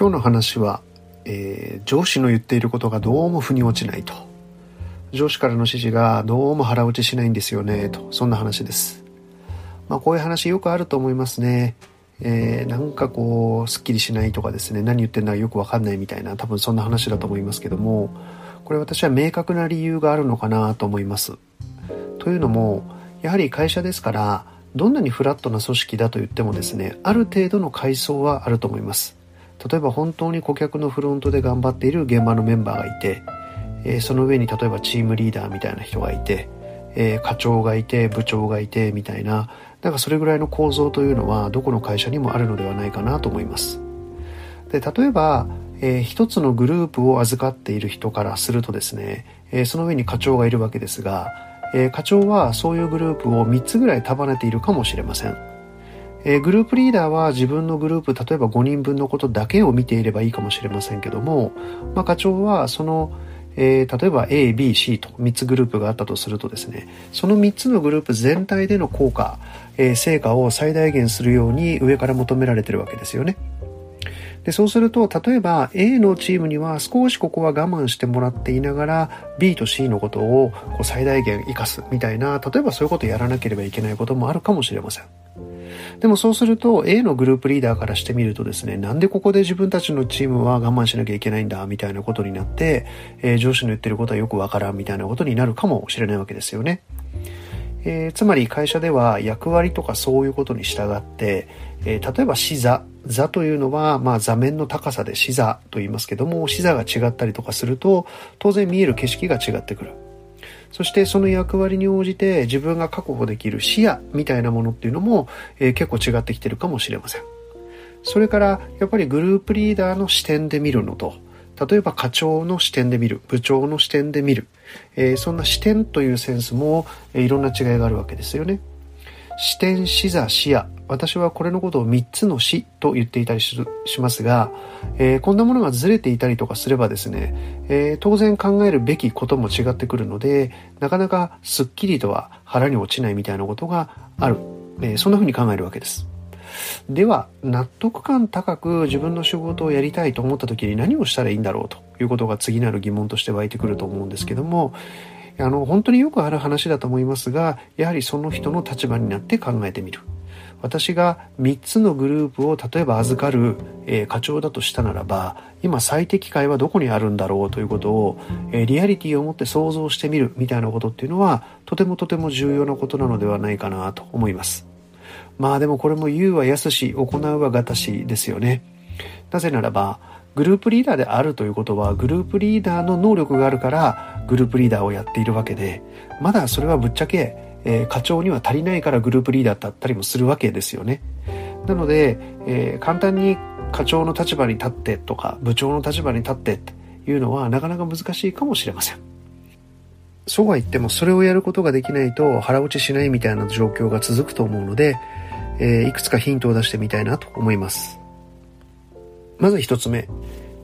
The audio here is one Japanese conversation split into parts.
今日の話は、えー、上司の言っていることがどうも腑に落ちないと。上司からの指示がどうも腹落ちしないんですよねと。そんな話です。まあこういう話よくあると思いますね。えー、なんかこうすっきりしないとかですね。何言ってんだかよくわかんないみたいな多分そんな話だと思いますけども。これ私は明確な理由があるのかなと思います。というのもやはり会社ですからどんなにフラットな組織だと言ってもですねある程度の階層はあると思います。例えば本当に顧客のフロントで頑張っている現場のメンバーがいて、えー、その上に例えばチームリーダーみたいな人がいて、えー、課長がいて部長がいてみたいななんかそれぐらいの構造というのはどこの会社にもあるのではないかなと思います。で例えば、えー、一つのグループを預かっている人からするとですね、えー、その上に課長がいるわけですが、えー、課長はそういうグループを3つぐらい束ねているかもしれません。えー、グループリーダーは自分のグループ、例えば5人分のことだけを見ていればいいかもしれませんけども、まあ、課長はその、えー、例えば A、B、C と3つグループがあったとするとですね、その3つのグループ全体での効果、えー、成果を最大限するように上から求められてるわけですよね。でそうすると例えば A のチームには少しここは我慢してもらっていながら B と C のことをこう最大限生かすみたいな例えばそういうことをやらなければいけないこともあるかもしれません。でもそうすると A のグループリーダーからしてみるとですね、なんでここで自分たちのチームは我慢しなきゃいけないんだみたいなことになって、えー、上司の言ってることはよくわからんみたいなことになるかもしれないわけですよね。えー、つまり会社では役割とかそういうことに従って、えー、例えば視座、座というのは、まあ座面の高さで視座と言いますけども、視座が違ったりとかすると、当然見える景色が違ってくる。そしてその役割に応じて自分が確保できる視野みたいなものっていうのも、えー、結構違ってきてるかもしれません。それからやっぱりグループリーダーの視点で見るのと、例えば課長の視点で見る、部長の視点で見る、えー、そんな視点というセンスも、えー、いろんな違いがあるわけですよね。視点、視座、視野。私はこれのことを3つの視と言っていたりしますが、えー、こんなものがずれていたりとかすればですね、えー、当然考えるべきことも違ってくるので、なかなかすっきりとは腹に落ちないみたいなことがある。えー、そんな風に考えるわけです。では、納得感高く自分の仕事をやりたいと思った時に何をしたらいいんだろうということが次なる疑問として湧いてくると思うんですけども、あの、本当によくある話だと思いますが、やはりその人の立場になって考えてみる。私が3つのグループを例えば預かる、えー、課長だとしたならば、今最適解はどこにあるんだろうということを、えー、リアリティを持って想像してみるみたいなことっていうのは、とてもとても重要なことなのではないかなと思います。まあでもこれも言うは安し、行うはがたしですよね。なぜならば、グループリーダーであるということはグループリーダーの能力があるからグループリーダーをやっているわけでまだそれはぶっちゃけ、えー、課長には足りないからグループリーダーだったりもするわけですよね。なので、えー、簡単に課長の立場に立ってとか部長の立場に立ってっていうのはなかなか難しいかもしれません。そうは言ってもそれをやることができないと腹落ちしないみたいな状況が続くと思うので、えー、いくつかヒントを出してみたいなと思います。まず一つ目。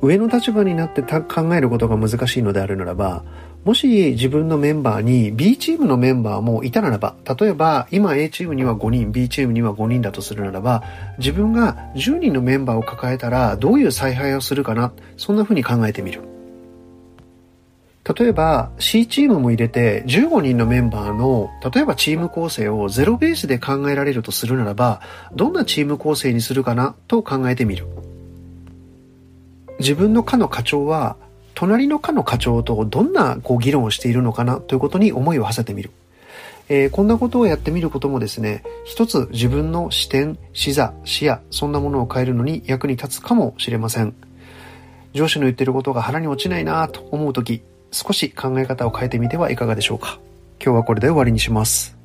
上の立場になって考えることが難しいのであるならば、もし自分のメンバーに B チームのメンバーもいたならば、例えば今 A チームには5人、B チームには5人だとするならば、自分が10人のメンバーを抱えたらどういう采配をするかな、そんな風に考えてみる。例えば C チームも入れて15人のメンバーの例えばチーム構成をゼロベースで考えられるとするならばどんなチーム構成にするかな？と考えてみる。自分の課の課長は隣の課の課長とどんなこう議論をしているのかなということに思いを馳せてみる。えー、こんなことをやってみることもですね、一つ自分の視点、視座、視野、そんなものを変えるのに役に立つかもしれません。上司の言ってることが腹に落ちないなと思うとき、少し考え方を変えてみてはいかがでしょうか。今日はこれで終わりにします。